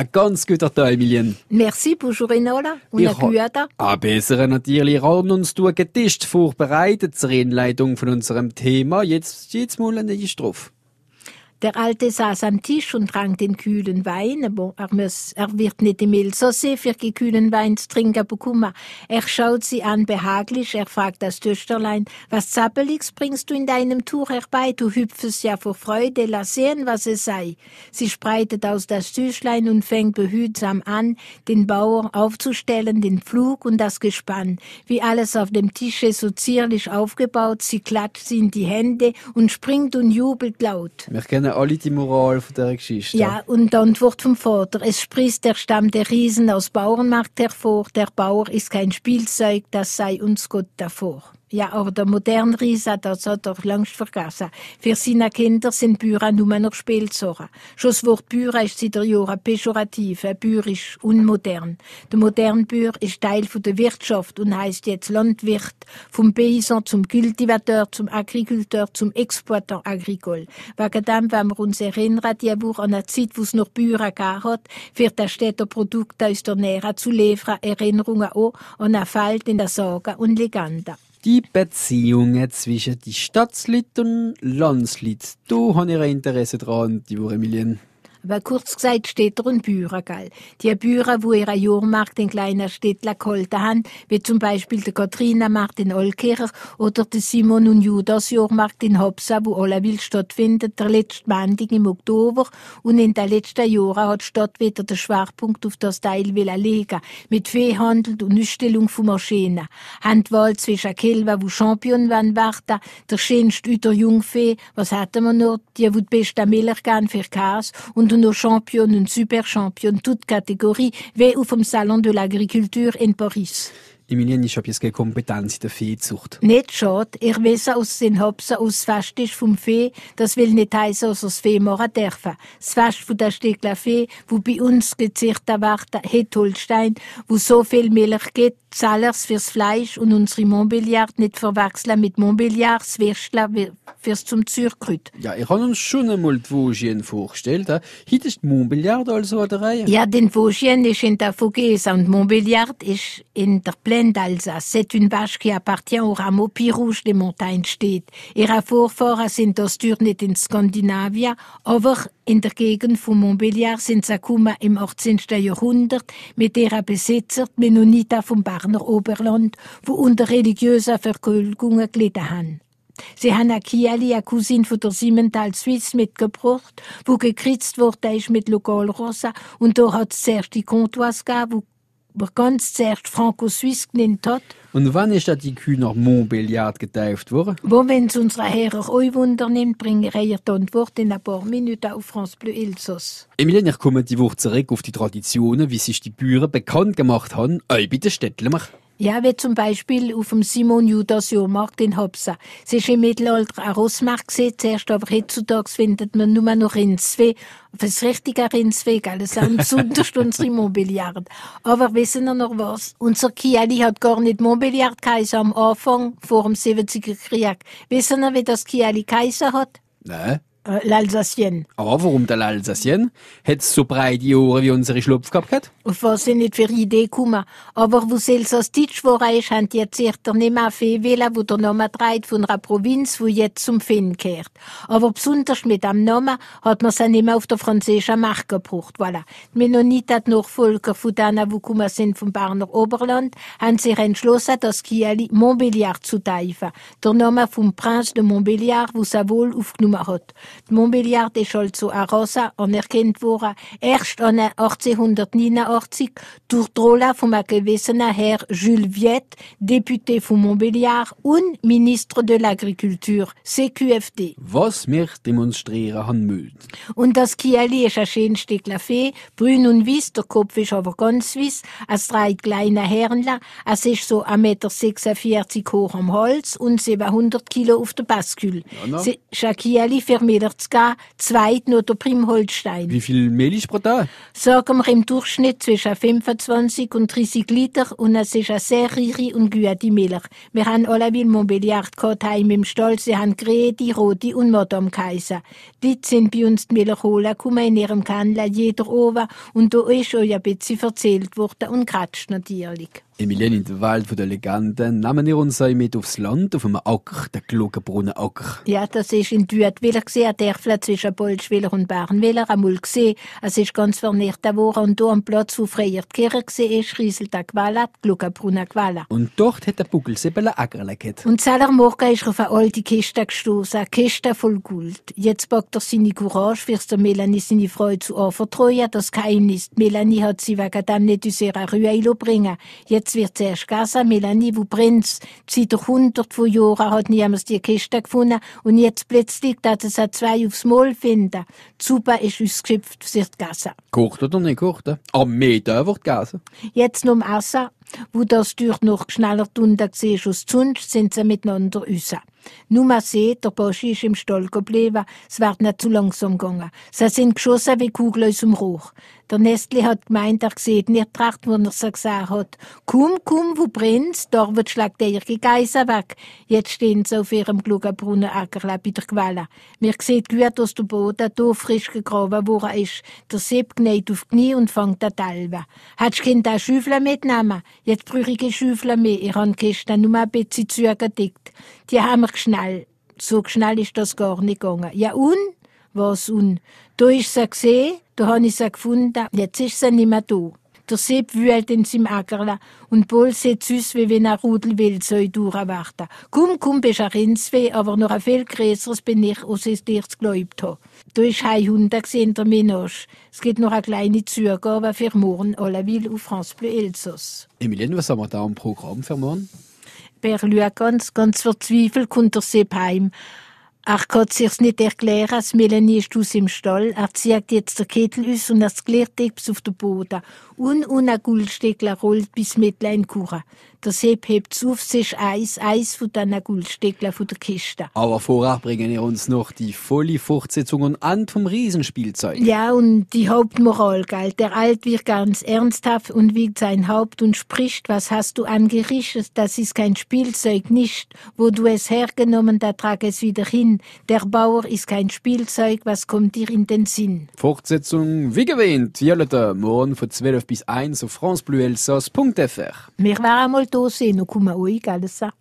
Ein ganz guter Tag, Emilien. Merci, bonjour Enola. Und Ich eine ha- Güte. Ah, besser natürlich. Haben uns du ein Gedicht vorbereitet zur Einleitung von unserem Thema. Jetzt, jetzt mal eine Strophe. Der Alte saß am Tisch und trank den kühlen Wein. Bon, er, wird nicht im Elsassee für kühlen Wein zu trinken bekommen. Er schaut sie an behaglich. Er fragt das Töchterlein, was Zappeliges bringst du in deinem Tuch herbei? Du hüpfest ja vor Freude. Lass sehen, was es sei. Sie spreitet aus das Tüchlein und fängt behutsam an, den Bauer aufzustellen, den Pflug und das Gespann. Wie alles auf dem Tische so zierlich aufgebaut. Sie klatscht sie in die Hände und springt und jubelt laut. Wir kennen alle die Moral von dieser Geschichte. Ja, und die Antwort vom Vater. Es sprießt der Stamm der Riesen aus Bauernmarkt hervor. Der Bauer ist kein Spielzeug, das sei uns Gott davor. Ja, aber der moderne Riese, das hat er längst vergessen. Für seine Kinder sind Bücher nur noch Spielsachen. Schon das Wort Bücher ist seit Jahren pejorativ. Ein Bür ist unmodern. Der moderne Bür ist Teil von der Wirtschaft und heißt jetzt Landwirt. Vom Paysan zum Kultivateur, zum Agriculteur, zum Exploitant agricole. Wegen dem, wenn wir uns erinnern, die Woche an eine Zeit, wo es noch Bücher gegeben hat, für das Städter Produkte aus der Nähe zu liefern, Erinnerungen auch an ein Feld in der Sage und Legende. Die Beziehungen zwischen die Stadtleuten und Landsleuten. Du hast ihr Interesse dran, die Emilien. Aber kurz gesagt steht er ein Bührer, gell? Die Bührer, wo ihre Jahrmarkt in kleiner Städtler gehalten haben, wie zum Beispiel der Kathrinenmarkt in Olkirch oder der Simon und Judas Jahrmarkt in Hopsa, wo allewil stattfindet, der letzte Montag im Oktober. Und in den letzten Jahren hat die Stadt wieder den Schwerpunkt auf das Teil will legen, mit Viehhandel und Ausstellung von Maschinen. Handwahl zwischen Kälber, wo Champion werden werden, der schönste Uter Jungfee, was hatten wir noch, die, wo die beste Milch gern für Käse, und noch Champion und Super Champion, toute Kategorie, wie auf dem Salon de l'Agriculture in Paris. Emilien, ich habe jetzt keine Kompetenz in der Viehzucht. Nicht schade, ich weiß aus den Hopsen aus Fest ist vom Fee, das will nicht heißen, dass das Fee machen dürfen. Das Fest von der Stegler Fee, wo bei uns gezirkter werden, het Holstein, wo so viel Milch gibt, Zahllers fürs Fleisch und unsere Montbéliard nicht verwechseln mit Montbéliard, das Würstler fürs zum Zürkrüt. Ja, ich habe uns schon einmal die Vosgien vorgestellt. he. Heute ist Montbéliard also an der Reihe. Ja, den Vosgien ist in der Vogesa und Montbéliard ist in der Plaine d'Alsace. C'est une vache qui appartient au rameau Pirouge des Montagnes steht. Ihre Vorfahren sind aus Tür nicht in Skandinavien, aber in der Gegend von Montbéliard sind sie im 18. Jahrhundert mit ihrer Besitzer, die Mennoniter vom Berner Oberland, wo unter religiöser Verfolgungen gelitten haben. Sie haben eine Kieli, eine Cousine von der Simmental Suisse mitgebracht, wo gekritzt wurde ist mit Lokalrosa. Und da hat es zuerst die Comtoise gegeben, wo ganz zuerst Franco-Suisse genannt hat. Und wann ist da die Kühe nach Montbéliard getauft worden? Wo, wenn es unsere Herren euch Wunder nimmt, bringe ich ihr die Antwort in ein paar Minuten auf France Bleu Elsass. Emilien, ich komme die Woche zurück auf die Traditionen, wie sich die Bauern bekannt gemacht haben, euch bei den Städtler. Ja, wie zum Beispiel auf dem Simon Judas Jahrmarkt in Hopsa. Es ist im Mittelalter ein Rossmarkt gewesen, zuerst, aber heutzutage findet man nur noch Rindsweh. Das richtige Rindsweh, sind besonders unsere Mobiliard. Aber wissen Sie noch was? Unser Kieli hat gar nicht Mobiliard geheißen am Anfang, vor dem 70er Krieg. Wissen Sie, wie das Kieli geheißen hat? Nein. Äh, L'Alsacienne. Aber warum der Alsacien? Hat so breite Ohren wie unsere Schlupfkapkeit? Auf was sie nicht für Idee kommen. Aber wo Deutsch war, ist, haben die Zirter nicht mehr viel wählen, wo der Name trägt von einer Provinz, wo jetzt zum Finn kehrt. Aber besonders mit dem Namen hat man sie nicht mehr auf der französischen Markt gebraucht. Voilà. Die die Nachfolger von denen, die gekommen sind vom Berner Oberland, haben sich entschlossen, das Kieli Montbéliard zu teifen. Der Name vom Prinz de Montbéliard, wo wohl aufgenommen hat. Montbéliard ist also eine Rasse anerkannt worden, erst an 1889 durch von einem gewissen Herr Jules Viette, Député von Montbéliard und Ministre de l'Agriculture, CQFD. Was wir demonstrieren haben müssen. Und das Kieli ist ein schönes Stück Fee, brün und weiß, der Kopf ist aber ganz weiß, es trägt kleine Hörnchen, es ist so 1,46 Meter hoch am Hals und 700 Kilo auf der Baskül. ist ein Kieli für Mehlmüller zu gehen, zweit nur der Primholstein. Wie viel Mehl ist pro Tag? Sagen wir im Durchschnitt zwischen 25 und 30 Liter und es ist eine sehr reiche und gute Milch. Wir haben alle will Montbéliard gehabt heim im Stall, sie haben Greti, Roti und Madame geheissen. Die sind bei uns die Milch holen, kommen in ihrem Kannle jeder oben und da ist euch ein bisschen erzählt worden und kratzt natürlich. Emilien in der Welt der Legenden nehmen wir uns auch mit aufs Land, auf einem Acker, der Glockenbrunner Acker. Ja, das ist in Duetwiller gesehen, ein Dörfler zwischen Bolschwiller und Bernwiller, einmal gesehen. Es ist ganz vernichtet worden und da am Platz, wo früher die Kirche gesehen ist, rieselt der Quala, die Glockenbrunner Quala. Und dort hat der Buckel sieben Ackerle gehabt. Und zeller Morgen ist er auf eine alte Kiste gestoßen, eine Kiste voll Gold. Jetzt packt er seine Courage, fürs der Melanie seine Freude zu anvertrauen. Das Geheimnis. Melanie hat sie wegen dem nicht aus ihrer Ruhe bringen Jetzt wird zuerst gegessen. Melanie, wo brennt's? Seit hundert von Jahren hat niemand die Kiste gefunden. Und jetzt plötzlich, dass es auch zwei aufs Maul finden. Die Suppe ist ausgeschöpft sich gegessen. Kocht oder nicht kocht? Am Meter wird gegessen. Jetzt noch am Essen. Wo das durch noch schneller drunter war als sonst, sind sie miteinander raus. Nur mal sehen, der Boschi ist im Stall geblieben, es wird nicht zu langsam gegangen. Sie sind geschossen wie Kugeln aus dem Rauch. Der Nestli hat gemeint, er sieht nicht recht, wo er so gesagt hat. Komm, komm, wo brennt's? Da wird schlägt der Geiser weg. Jetzt stehen sie auf ihrem Glugenbrunnen Ackerle bei der Quelle. Mir sieht gut, dass der Boden hier frisch gegraben worden ist. Der Sepp gnäht auf die Knie und fängt an Talben. Hättest du Kind auch Schüffel mitnehmen? Jetzt brauche ich Schüffel mehr. Ich habe Kiste nur ein bisschen zugedickt. Die haben wir schnell. So schnell ist das gar nicht gegangen. Ja, und? Was und? Da ist sie gesehen, da habe ich sie gefunden, jetzt ist sie nicht mehr da. Der Sepp wühlt in seinem Ackerle und Paul sieht aus, wie wenn ein Rudel will soll durchwarten. Komm, komm, bist ein Rindsweh, aber noch ein viel größeres bin ich, als ich dir geglaubt habe. Da ist ein Hund gesehen, der Menage. Es gibt noch eine kleine Zugabe für morgen, alle will auf France Bleu Elsass. Emilien, was haben wir da am Programm für morgen? Per ganz, ganz verzweifelt kommt der Sepp heim. Er kann sich's nicht erklären, als Melanie ist aus im Stall. Er zieht jetzt den Kittel aus und das Klirrtips auf den Boden. Und, ein Guldsteckler rollt bis mit in Kuchen. Der Sepp hebt auf, es ist eins, eins von diesen Guldsteckler von der Kiste. Aber vorher bringen wir uns noch die volle Fortsetzung an vom Riesenspielzeug. Ja, und die Hauptmoral, gell. Der Alt wird ganz ernsthaft und wiegt sein Haupt und spricht, was hast du angerichtet? Das ist kein Spielzeug, nicht. Wo du es hergenommen, da trag es wieder hin. Der Bauer ist kein Spielzeug, was kommt dir in den Sinn? Fortsetzung, wie gewähnt, Jolata, morgen von 12 bis 1 auf francebleuelsass.fr. Wir waren einmal da sehen und kommen euch, alles